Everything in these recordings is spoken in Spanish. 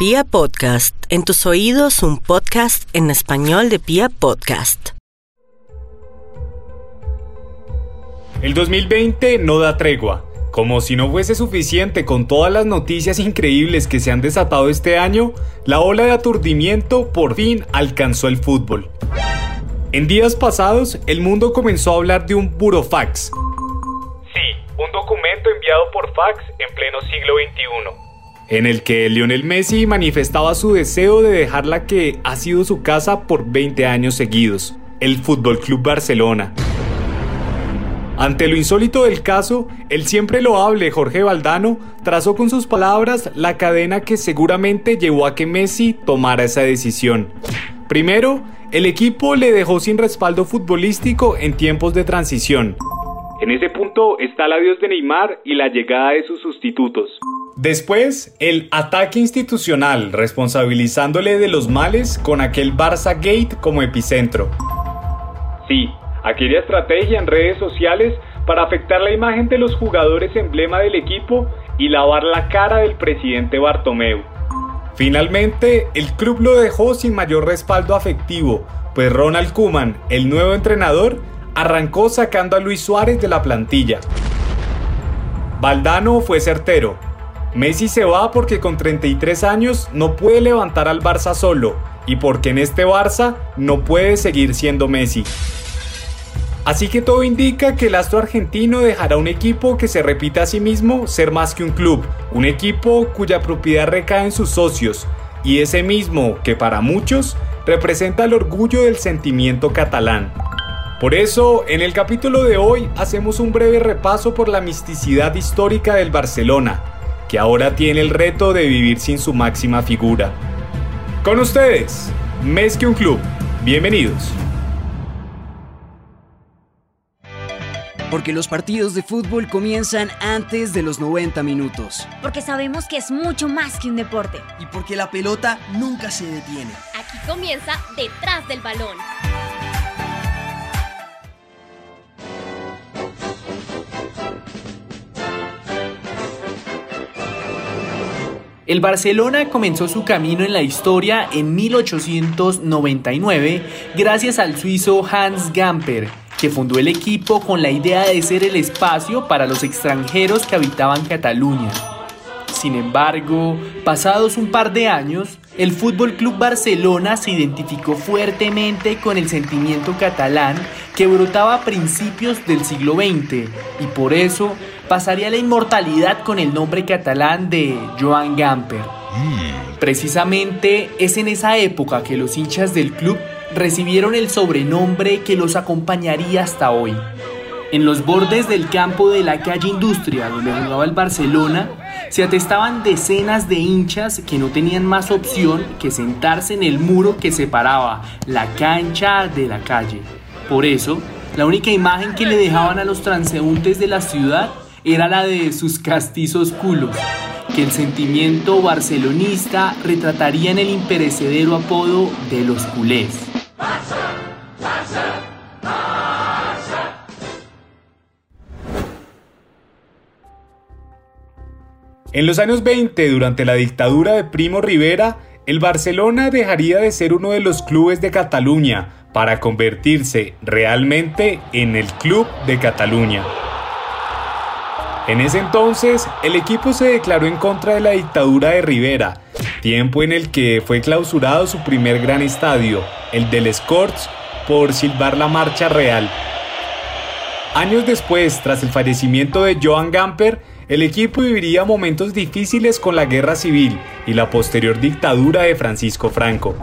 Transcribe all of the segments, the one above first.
Pia Podcast, en tus oídos un podcast en español de Pia Podcast. El 2020 no da tregua. Como si no fuese suficiente con todas las noticias increíbles que se han desatado este año, la ola de aturdimiento por fin alcanzó el fútbol. En días pasados, el mundo comenzó a hablar de un burofax. Sí, un documento enviado por fax en pleno siglo XXI en el que Lionel Messi manifestaba su deseo de dejar la que ha sido su casa por 20 años seguidos, el Fútbol Club Barcelona. Ante lo insólito del caso, el siempre loable Jorge Valdano trazó con sus palabras la cadena que seguramente llevó a que Messi tomara esa decisión. Primero, el equipo le dejó sin respaldo futbolístico en tiempos de transición. En ese punto está el adiós de Neymar y la llegada de sus sustitutos. Después, el ataque institucional, responsabilizándole de los males con aquel Barça Gate como epicentro. Sí, aquella estrategia en redes sociales para afectar la imagen de los jugadores emblema del equipo y lavar la cara del presidente Bartomeu. Finalmente, el club lo dejó sin mayor respaldo afectivo, pues Ronald Kuman, el nuevo entrenador, arrancó sacando a Luis Suárez de la plantilla. Valdano fue certero, Messi se va porque con 33 años no puede levantar al Barça solo y porque en este Barça no puede seguir siendo Messi. Así que todo indica que el astro argentino dejará un equipo que se repita a sí mismo ser más que un club, un equipo cuya propiedad recae en sus socios, y ese mismo que para muchos representa el orgullo del sentimiento catalán. Por eso, en el capítulo de hoy hacemos un breve repaso por la misticidad histórica del Barcelona, que ahora tiene el reto de vivir sin su máxima figura. Con ustedes, Mes que un Club. Bienvenidos. Porque los partidos de fútbol comienzan antes de los 90 minutos. Porque sabemos que es mucho más que un deporte. Y porque la pelota nunca se detiene. Aquí comienza Detrás del Balón. El Barcelona comenzó su camino en la historia en 1899 gracias al suizo Hans Gamper, que fundó el equipo con la idea de ser el espacio para los extranjeros que habitaban Cataluña. Sin embargo, pasados un par de años, el Fútbol Club Barcelona se identificó fuertemente con el sentimiento catalán que brotaba a principios del siglo XX y por eso pasaría la inmortalidad con el nombre catalán de Joan Gamper. Mm. Precisamente es en esa época que los hinchas del club recibieron el sobrenombre que los acompañaría hasta hoy. En los bordes del campo de la calle Industria, donde jugaba el Barcelona, se atestaban decenas de hinchas que no tenían más opción que sentarse en el muro que separaba la cancha de la calle. Por eso, la única imagen que le dejaban a los transeúntes de la ciudad era la de sus castizos culos, que el sentimiento barcelonista retrataría en el imperecedero apodo de los culés. En los años 20, durante la dictadura de Primo Rivera, el Barcelona dejaría de ser uno de los clubes de Cataluña para convertirse realmente en el Club de Cataluña. En ese entonces, el equipo se declaró en contra de la dictadura de Rivera, tiempo en el que fue clausurado su primer gran estadio, el del Escorts, por silbar la marcha real. Años después, tras el fallecimiento de Joan Gamper, el equipo viviría momentos difíciles con la guerra civil y la posterior dictadura de Francisco Franco.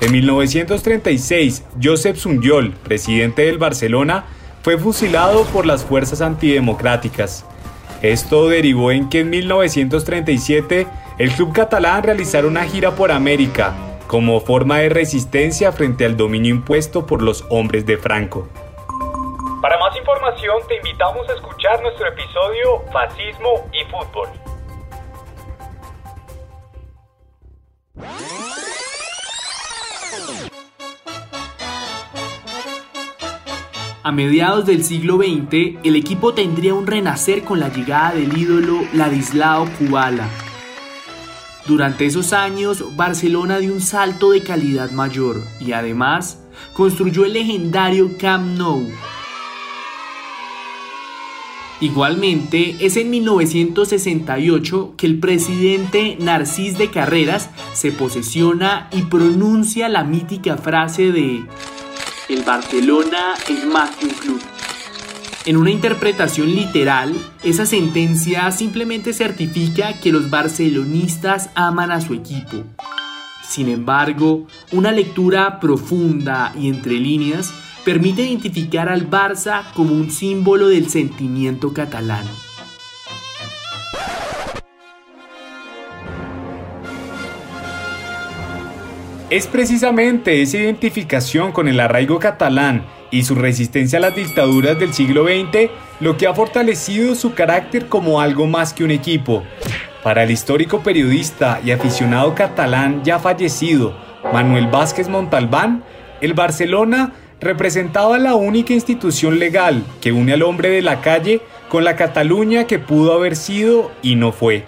En 1936, Josep Sunyol, presidente del Barcelona, fue fusilado por las fuerzas antidemocráticas. Esto derivó en que en 1937 el club catalán realizara una gira por América como forma de resistencia frente al dominio impuesto por los hombres de Franco. Para más información te invitamos a escuchar nuestro episodio Fascismo y Fútbol. A mediados del siglo XX, el equipo tendría un renacer con la llegada del ídolo Ladislao Kubala. Durante esos años, Barcelona dio un salto de calidad mayor y además construyó el legendario Camp Nou. Igualmente, es en 1968 que el presidente Narcís de Carreras se posesiona y pronuncia la mítica frase de El Barcelona es más que un club. En una interpretación literal, esa sentencia simplemente certifica que los barcelonistas aman a su equipo. Sin embargo, una lectura profunda y entre líneas permite identificar al Barça como un símbolo del sentimiento catalán. Es precisamente esa identificación con el arraigo catalán y su resistencia a las dictaduras del siglo XX lo que ha fortalecido su carácter como algo más que un equipo. Para el histórico periodista y aficionado catalán ya fallecido, Manuel Vázquez Montalbán, el Barcelona representaba la única institución legal que une al hombre de la calle con la Cataluña que pudo haber sido y no fue.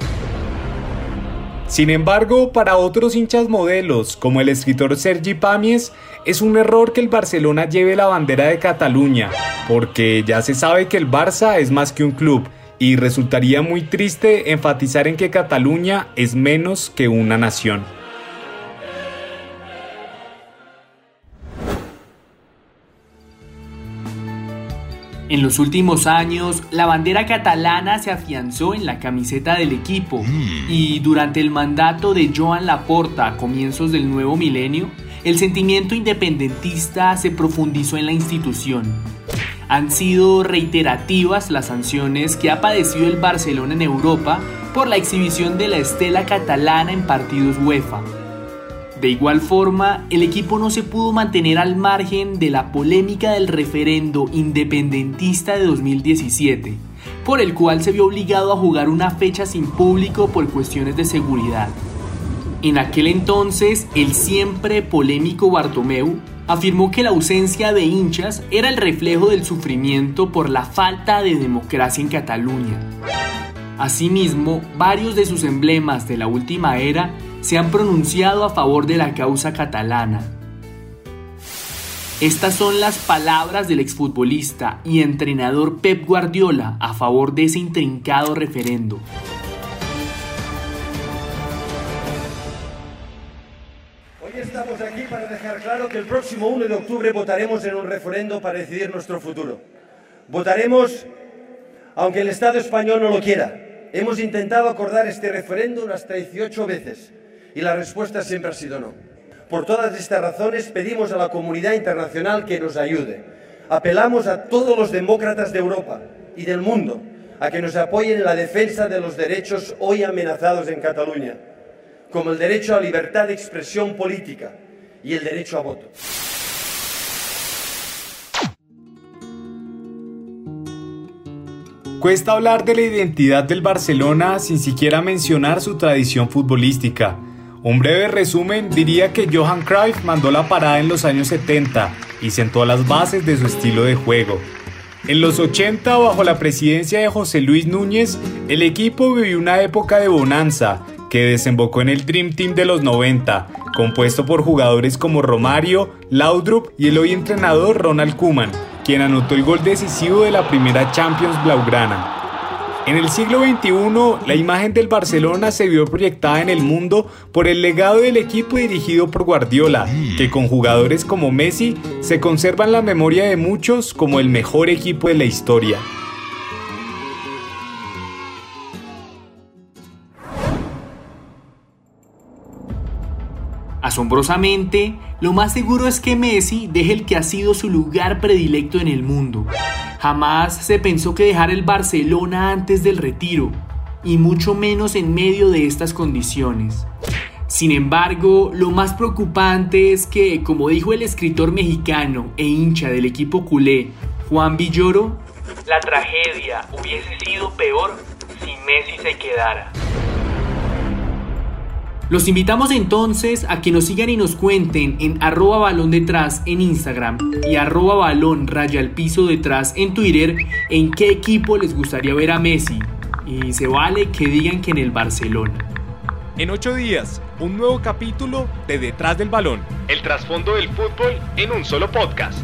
Sin embargo, para otros hinchas modelos, como el escritor Sergi Pamies, es un error que el Barcelona lleve la bandera de Cataluña, porque ya se sabe que el Barça es más que un club, y resultaría muy triste enfatizar en que Cataluña es menos que una nación. En los últimos años, la bandera catalana se afianzó en la camiseta del equipo y durante el mandato de Joan Laporta a comienzos del nuevo milenio, el sentimiento independentista se profundizó en la institución. Han sido reiterativas las sanciones que ha padecido el Barcelona en Europa por la exhibición de la estela catalana en partidos UEFA. De igual forma, el equipo no se pudo mantener al margen de la polémica del referendo independentista de 2017, por el cual se vio obligado a jugar una fecha sin público por cuestiones de seguridad. En aquel entonces, el siempre polémico Bartomeu afirmó que la ausencia de hinchas era el reflejo del sufrimiento por la falta de democracia en Cataluña. Asimismo, varios de sus emblemas de la última era se han pronunciado a favor de la causa catalana. Estas son las palabras del exfutbolista y entrenador Pep Guardiola a favor de ese intrincado referendo. Hoy estamos aquí para dejar claro que el próximo 1 de octubre votaremos en un referendo para decidir nuestro futuro. Votaremos aunque el Estado español no lo quiera. Hemos intentado acordar este referéndum hasta 18 veces y la respuesta siempre ha sido no. Por todas estas razones pedimos a la comunidad internacional que nos ayude. Apelamos a todos los demócratas de Europa y del mundo a que nos apoyen en la defensa de los derechos hoy amenazados en Cataluña, como el derecho a libertad de expresión política y el derecho a voto. Cuesta hablar de la identidad del Barcelona sin siquiera mencionar su tradición futbolística. Un breve resumen diría que Johan Cruyff mandó la parada en los años 70 y sentó las bases de su estilo de juego. En los 80, bajo la presidencia de José Luis Núñez, el equipo vivió una época de bonanza que desembocó en el Dream Team de los 90, compuesto por jugadores como Romario, Laudrup y el hoy entrenador Ronald Koeman, quien anotó el gol decisivo de la primera Champions Blaugrana. En el siglo XXI, la imagen del Barcelona se vio proyectada en el mundo por el legado del equipo dirigido por Guardiola, que con jugadores como Messi se conserva en la memoria de muchos como el mejor equipo de la historia. Asombrosamente, lo más seguro es que Messi deje el que ha sido su lugar predilecto en el mundo. Jamás se pensó que dejar el Barcelona antes del retiro, y mucho menos en medio de estas condiciones. Sin embargo, lo más preocupante es que, como dijo el escritor mexicano e hincha del equipo culé, Juan Villoro, la tragedia hubiese sido peor si Messi se quedara. Los invitamos entonces a que nos sigan y nos cuenten en arroba balón detrás en Instagram y arroba balón raya al piso detrás en Twitter en qué equipo les gustaría ver a Messi. Y se vale que digan que en el Barcelona. En ocho días, un nuevo capítulo de Detrás del Balón. El trasfondo del fútbol en un solo podcast.